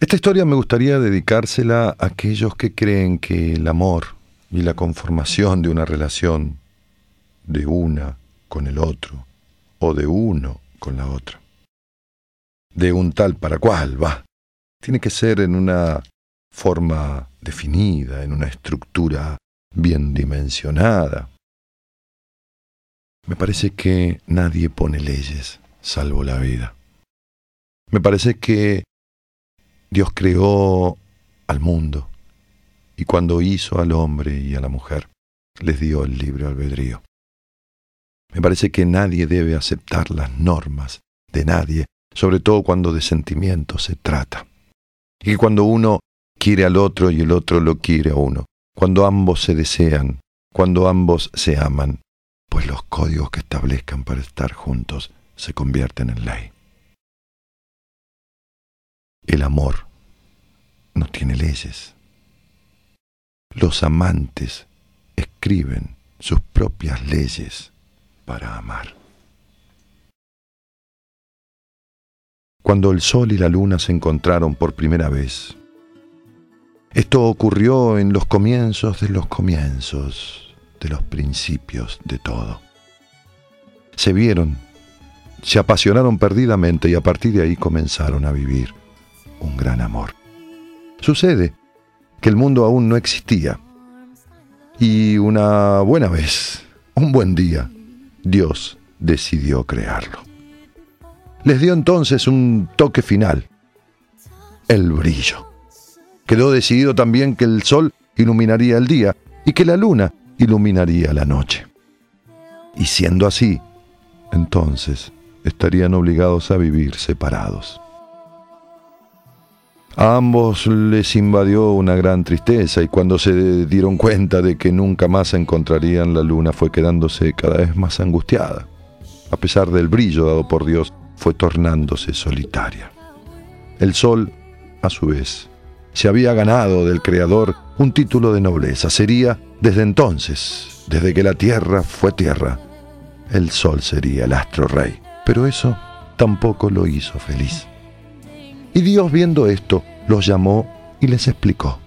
Esta historia me gustaría dedicársela a aquellos que creen que el amor y la conformación de una relación de una con el otro o de uno con la otra, de un tal para cual, va, tiene que ser en una forma definida, en una estructura bien dimensionada. Me parece que nadie pone leyes salvo la vida. Me parece que Dios creó al mundo y cuando hizo al hombre y a la mujer, les dio el libre albedrío. Me parece que nadie debe aceptar las normas de nadie, sobre todo cuando de sentimientos se trata. Y cuando uno quiere al otro y el otro lo quiere a uno, cuando ambos se desean, cuando ambos se aman, pues los códigos que establezcan para estar juntos se convierten en ley. El amor no tiene leyes. Los amantes escriben sus propias leyes para amar. Cuando el sol y la luna se encontraron por primera vez, esto ocurrió en los comienzos de los comienzos, de los principios de todo. Se vieron, se apasionaron perdidamente y a partir de ahí comenzaron a vivir gran amor. Sucede que el mundo aún no existía y una buena vez, un buen día, Dios decidió crearlo. Les dio entonces un toque final, el brillo. Quedó decidido también que el sol iluminaría el día y que la luna iluminaría la noche. Y siendo así, entonces estarían obligados a vivir separados. A ambos les invadió una gran tristeza y cuando se dieron cuenta de que nunca más encontrarían, la luna fue quedándose cada vez más angustiada. A pesar del brillo dado por Dios, fue tornándose solitaria. El sol, a su vez, se había ganado del Creador un título de nobleza. Sería, desde entonces, desde que la tierra fue tierra, el sol sería el astro rey. Pero eso tampoco lo hizo feliz. Y Dios viendo esto, los llamó y les explicó.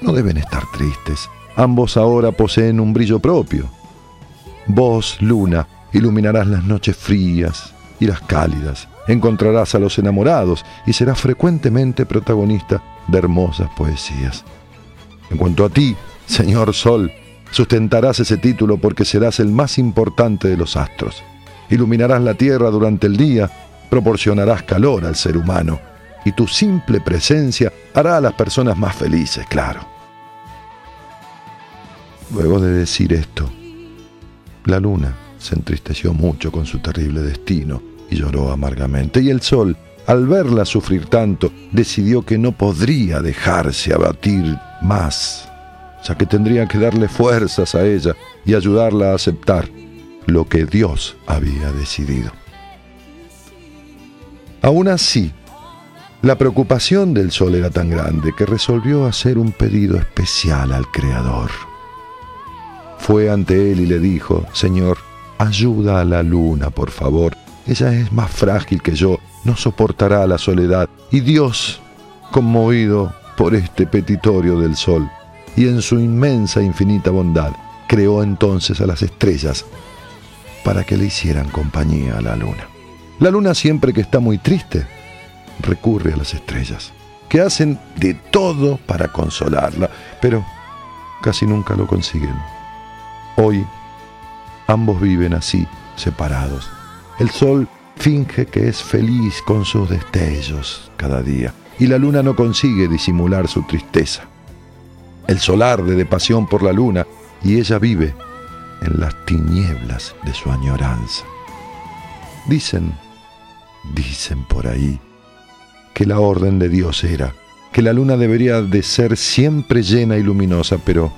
No deben estar tristes. Ambos ahora poseen un brillo propio. Vos, luna, iluminarás las noches frías y las cálidas. Encontrarás a los enamorados y serás frecuentemente protagonista de hermosas poesías. En cuanto a ti, señor Sol, sustentarás ese título porque serás el más importante de los astros. Iluminarás la tierra durante el día proporcionarás calor al ser humano y tu simple presencia hará a las personas más felices, claro. Luego de decir esto, la luna se entristeció mucho con su terrible destino y lloró amargamente, y el sol, al verla sufrir tanto, decidió que no podría dejarse abatir más, ya que tendría que darle fuerzas a ella y ayudarla a aceptar lo que Dios había decidido. Aún así, la preocupación del sol era tan grande que resolvió hacer un pedido especial al Creador. Fue ante él y le dijo, Señor, ayuda a la luna, por favor. Ella es más frágil que yo, no soportará la soledad. Y Dios, conmovido por este petitorio del sol, y en su inmensa e infinita bondad, creó entonces a las estrellas para que le hicieran compañía a la luna. La luna siempre que está muy triste recurre a las estrellas, que hacen de todo para consolarla, pero casi nunca lo consiguen. Hoy ambos viven así, separados. El sol finge que es feliz con sus destellos cada día, y la luna no consigue disimular su tristeza. El sol arde de pasión por la luna, y ella vive en las tinieblas de su añoranza. Dicen Dicen por ahí que la orden de Dios era que la luna debería de ser siempre llena y luminosa, pero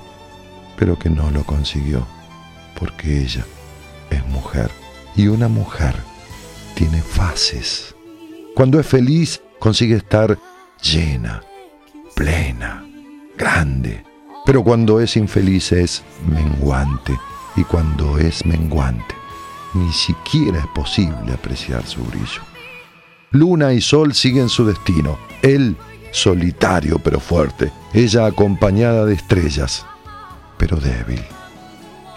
pero que no lo consiguió, porque ella es mujer y una mujer tiene fases. Cuando es feliz consigue estar llena, plena, grande, pero cuando es infeliz es menguante y cuando es menguante ni siquiera es posible apreciar su brillo. Luna y Sol siguen su destino. Él solitario pero fuerte, ella acompañada de estrellas, pero débil.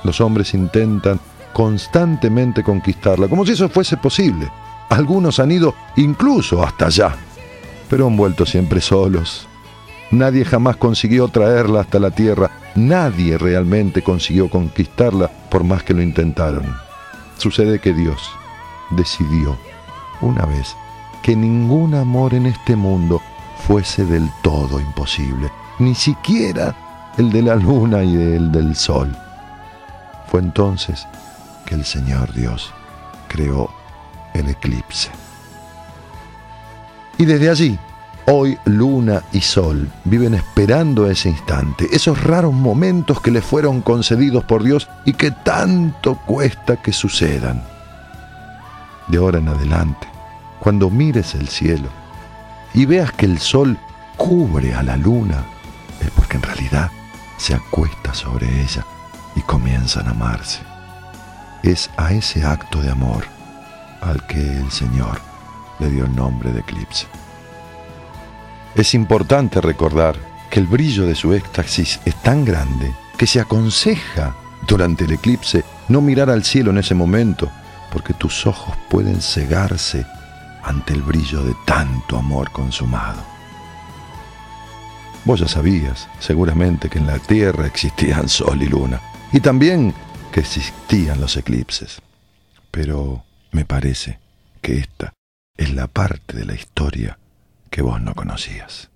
Los hombres intentan constantemente conquistarla, como si eso fuese posible. Algunos han ido incluso hasta allá, pero han vuelto siempre solos. Nadie jamás consiguió traerla hasta la tierra, nadie realmente consiguió conquistarla por más que lo intentaron. Sucede que Dios decidió una vez que ningún amor en este mundo fuese del todo imposible, ni siquiera el de la luna y el del sol. Fue entonces que el Señor Dios creó el eclipse. Y desde allí, hoy luna y sol viven esperando ese instante, esos raros momentos que les fueron concedidos por Dios y que tanto cuesta que sucedan. De ahora en adelante, cuando mires el cielo y veas que el sol cubre a la luna, es porque en realidad se acuesta sobre ella y comienzan a amarse. Es a ese acto de amor al que el Señor le dio el nombre de eclipse. Es importante recordar que el brillo de su éxtasis es tan grande que se aconseja durante el eclipse no mirar al cielo en ese momento, porque tus ojos pueden cegarse ante el brillo de tanto amor consumado. Vos ya sabías, seguramente, que en la Tierra existían sol y luna, y también que existían los eclipses. Pero me parece que esta es la parte de la historia que vos no conocías.